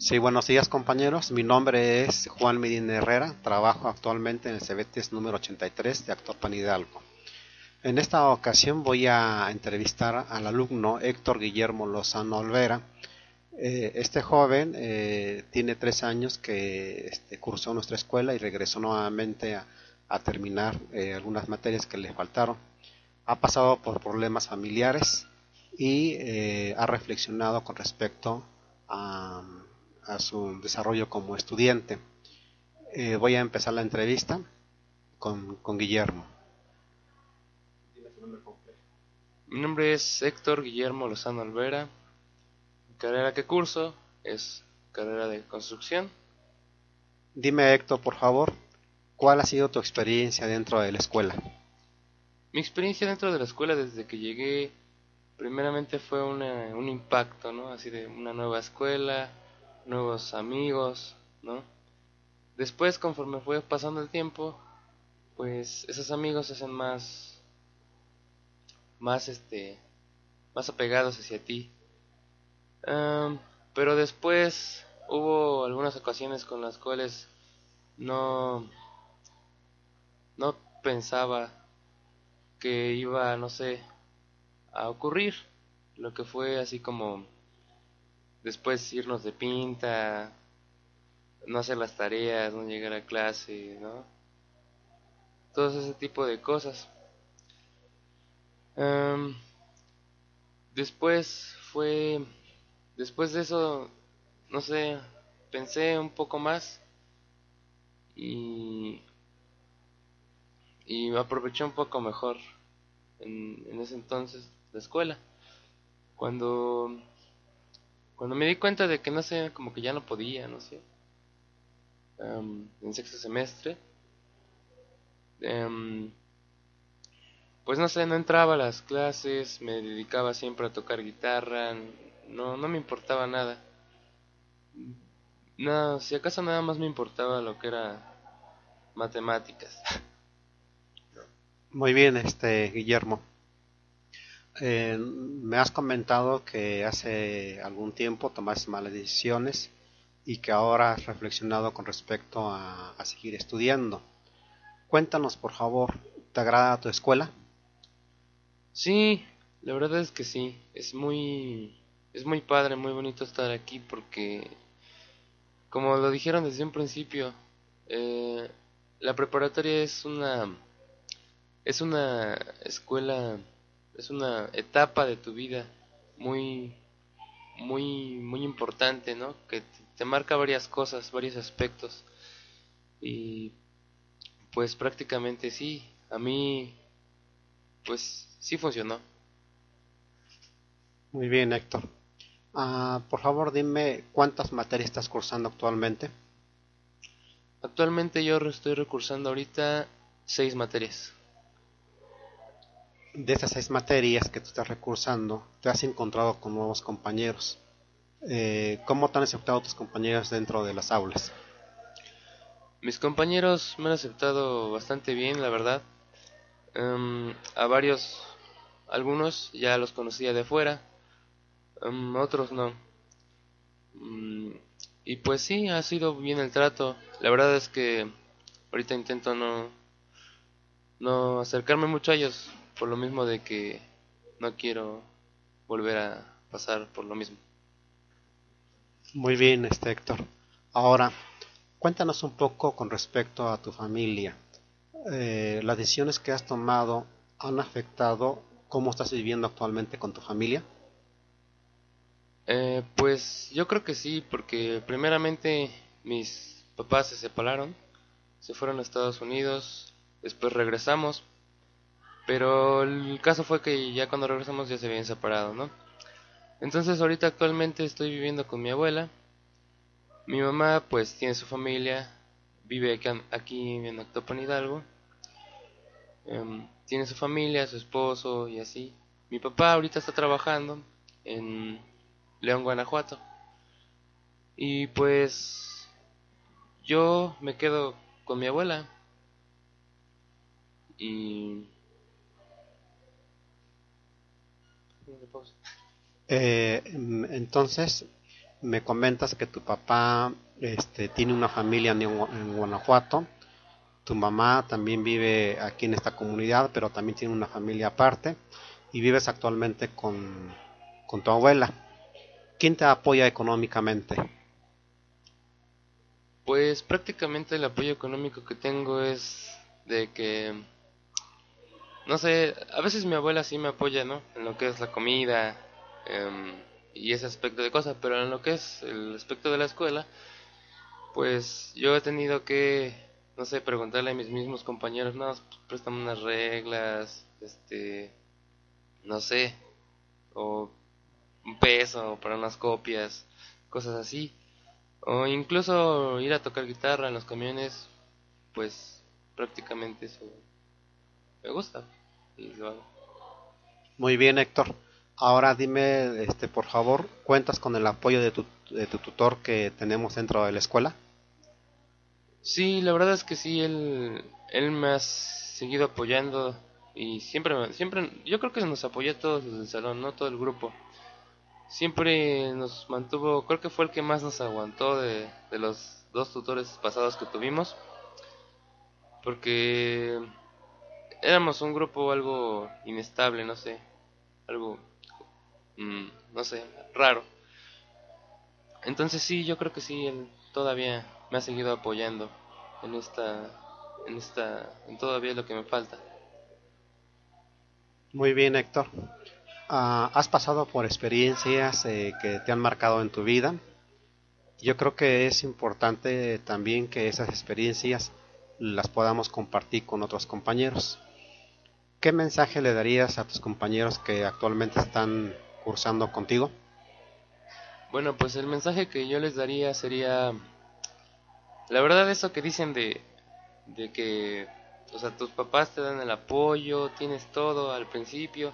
Sí, buenos días compañeros. Mi nombre es Juan Medina Herrera. Trabajo actualmente en el CBTS número 83 de Actopan Hidalgo. En esta ocasión voy a entrevistar al alumno Héctor Guillermo Lozano Olvera. Eh, este joven eh, tiene tres años que este, cursó nuestra escuela y regresó nuevamente a, terminar eh, algunas materias que le faltaron. Ha pasado por problemas familiares y ha reflexionado con respecto a a su desarrollo como estudiante. Eh, voy a empezar la entrevista con, con Guillermo. Mi nombre es Héctor Guillermo Lozano Alvera. Mi carrera que curso es carrera de construcción. Dime Héctor, por favor, ¿cuál ha sido tu experiencia dentro de la escuela? Mi experiencia dentro de la escuela desde que llegué, primeramente fue un impacto, ¿no? Así de una nueva escuela, nuevos amigos, ¿no? Después, conforme fue pasando el tiempo, pues esos amigos se hacen más, más este, más apegados hacia ti. pero después hubo algunas ocasiones con las cuales no, no pensaba que iba, no sé, a ocurrir. Lo que fue así como después irnos de pinta, no hacer las tareas, no llegar a clase, ¿no? Todo ese tipo de cosas. después fue, después de eso, no sé, pensé un poco más y, y aproveché un poco mejor en, en ese entonces la escuela. Cuando cuando me di cuenta de que no sé, como que ya no podía, no sé, en sexto semestre, em, pues no sé, no entraba a las clases, me dedicaba siempre a tocar guitarra, no, no me importaba nada. No, si acaso nada más me importaba lo que era matemáticas. Muy bien, este Guillermo. Eh, me has comentado que hace algún tiempo tomaste malas decisiones y que ahora has reflexionado con respecto a, seguir estudiando. Cuéntanos, por favor, ¿te agrada tu escuela? Sí, la verdad es que sí. Es muy, es muy padre, muy bonito estar aquí porque, como lo dijeron desde un principio, eh, la preparatoria es una, es una escuela es una etapa de tu vida muy muy muy importante no que te marca varias cosas varios aspectos. Y pues prácticamente sí a mí pues sí funcionó. Muy bien Héctor. Ah, por favor dime cuántas materias estás cursando actualmente. Actualmente yo estoy recursando ahorita seis materias de esas seis materias que tú estás recursando, te has encontrado con nuevos compañeros. Eh, ¿Cómo te han aceptado tus compañeros dentro de las aulas? Mis compañeros me han aceptado bastante bien, la verdad. Em, a varios, algunos ya los conocía de fuera, em, otros no. Mm, y pues sí, ha sido bien el trato. La verdad es que ahorita intento no, no acercarme mucho a ellos por lo mismo de que no quiero volver a pasar por lo mismo. Muy bien, este Héctor. Ahora, cuéntanos un poco con respecto a tu familia. Eh, ¿Las decisiones que has tomado han afectado cómo estás viviendo actualmente con tu familia? Eh, pues yo creo que sí, porque primeramente mis papás se separaron, se fueron a Estados Unidos, después regresamos Pero el caso fue que ya cuando regresamos ya se habían separado, ¿no? Entonces ahorita actualmente estoy viviendo con mi abuela. Mi mamá pues tiene su familia, vive aquí, en Actopan Hidalgo. Em, tiene su familia, su esposo y así. Mi papá ahorita está trabajando en León, Guanajuato. Y pues yo me quedo con mi abuela. Y Eh, entonces, me comentas que tu papá este, tiene una familia en, Guanajuato, tu mamá también vive aquí en esta comunidad, pero también tiene una familia aparte, y vives actualmente con, con tu abuela. ¿Quién te apoya económicamente? Pues prácticamente el apoyo económico que tengo es de que no sé, a veces mi abuela sí me apoya, ¿no? En lo que es la comida em, y ese aspecto de cosas, pero en lo que es el aspecto de la escuela, pues yo he tenido que, no sé, preguntarle a mis mismos compañeros, no, préstame unas reglas, este, no sé, o un peso para unas copias, cosas así. O incluso ir a tocar guitarra en los camiones, pues prácticamente eso me gusta. Muy bien, Héctor. Ahora dime, este, por favor, ¿cuentas con el apoyo de tu, de tu tutor que tenemos dentro de la escuela? Sí, la verdad es que sí, él, él me ha seguido apoyando y siempre, siempre, yo creo que nos apoyó a todos desde el salón, no todo el grupo. Siempre nos mantuvo, creo que fue el que más nos aguantó de, de los dos tutores pasados que tuvimos, porque éramos un grupo algo inestable, no sé, algo, mm, no sé, raro. Entonces sí, yo creo que sí, él todavía me ha seguido apoyando en esta, en esta, en todavía lo que me falta. Muy bien, Héctor. Ah, has pasado por experiencias eh, que te han marcado en tu vida. Yo creo que es importante también que esas experiencias las podamos compartir con otros compañeros. ¿Qué mensaje le darías a tus compañeros que actualmente están cursando contigo? Bueno, pues el mensaje que yo les daría sería, la verdad eso que dicen de, de que, o sea, tus papás te dan el apoyo, tienes todo al principio,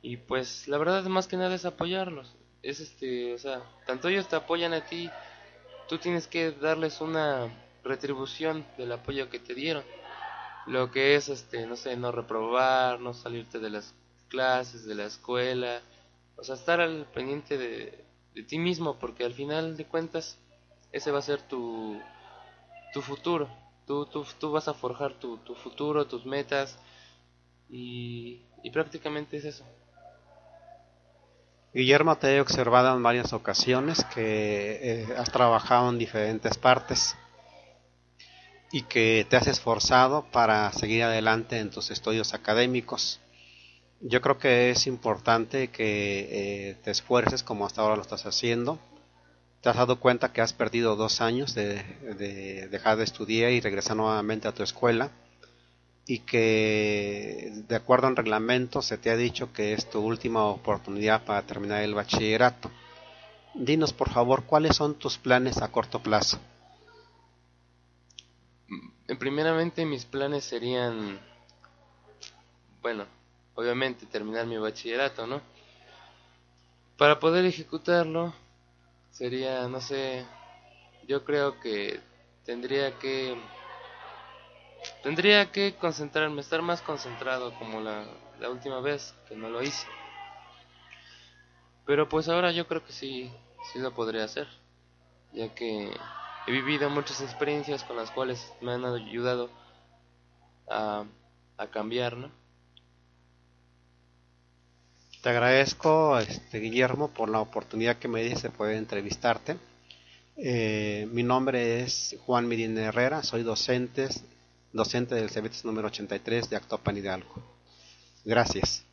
y pues la verdad más que nada es apoyarlos, es este, o sea, tanto ellos te apoyan a ti, tú tienes que darles una retribución del apoyo que te dieron lo que es este no sé no reprobar no salirte de las clases de la escuela. O sea estar al pendiente de, de ti mismo porque al final de cuentas ese va a ser tu tu futuro. Tú, tú, tú vas a forjar tu, tu futuro tus metas y, y prácticamente es eso. Guillermo, te he observado en varias ocasiones que eh, has trabajado en diferentes partes y que te has esforzado para seguir adelante en tus estudios académicos. Yo creo que es importante que eh, te esfuerces como hasta ahora lo estás haciendo. Te has dado cuenta que has perdido dos años de, dejar de estudiar y regresar nuevamente a tu escuela y que de acuerdo al reglamento se te ha dicho que es tu última oportunidad para terminar el bachillerato. Dinos por favor cuáles son tus planes a corto plazo primeramente mis planes serían, bueno, obviamente terminar mi bachillerato, ¿no? Para poder ejecutarlo sería, no sé, yo creo que tendría que tendría que concentrarme, estar más concentrado como la, la última vez que no lo hice. Pero pues ahora yo creo que sí, sí lo podría hacer, ya que he vivido muchas experiencias con las cuales me han ayudado a, cambiar, ¿no? Te agradezco, este, Guillermo, por la oportunidad que me dice de poder entrevistarte. Eh, mi nombre es Juan Mirin Herrera, soy docente, docente del CEBETES número 83 de Actopan Hidalgo. Gracias.